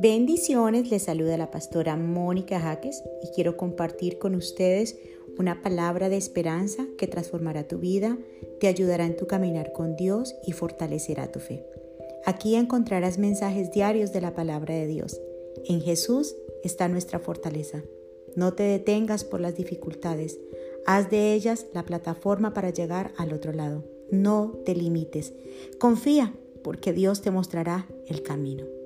Bendiciones, les saluda la pastora Mónica Jaques y quiero compartir con ustedes una palabra de esperanza que transformará tu vida, te ayudará en tu caminar con Dios y fortalecerá tu fe. Aquí encontrarás mensajes diarios de la palabra de Dios. En Jesús está nuestra fortaleza. No te detengas por las dificultades. Haz de ellas la plataforma para llegar al otro lado. No te limites. Confía porque Dios te mostrará el camino.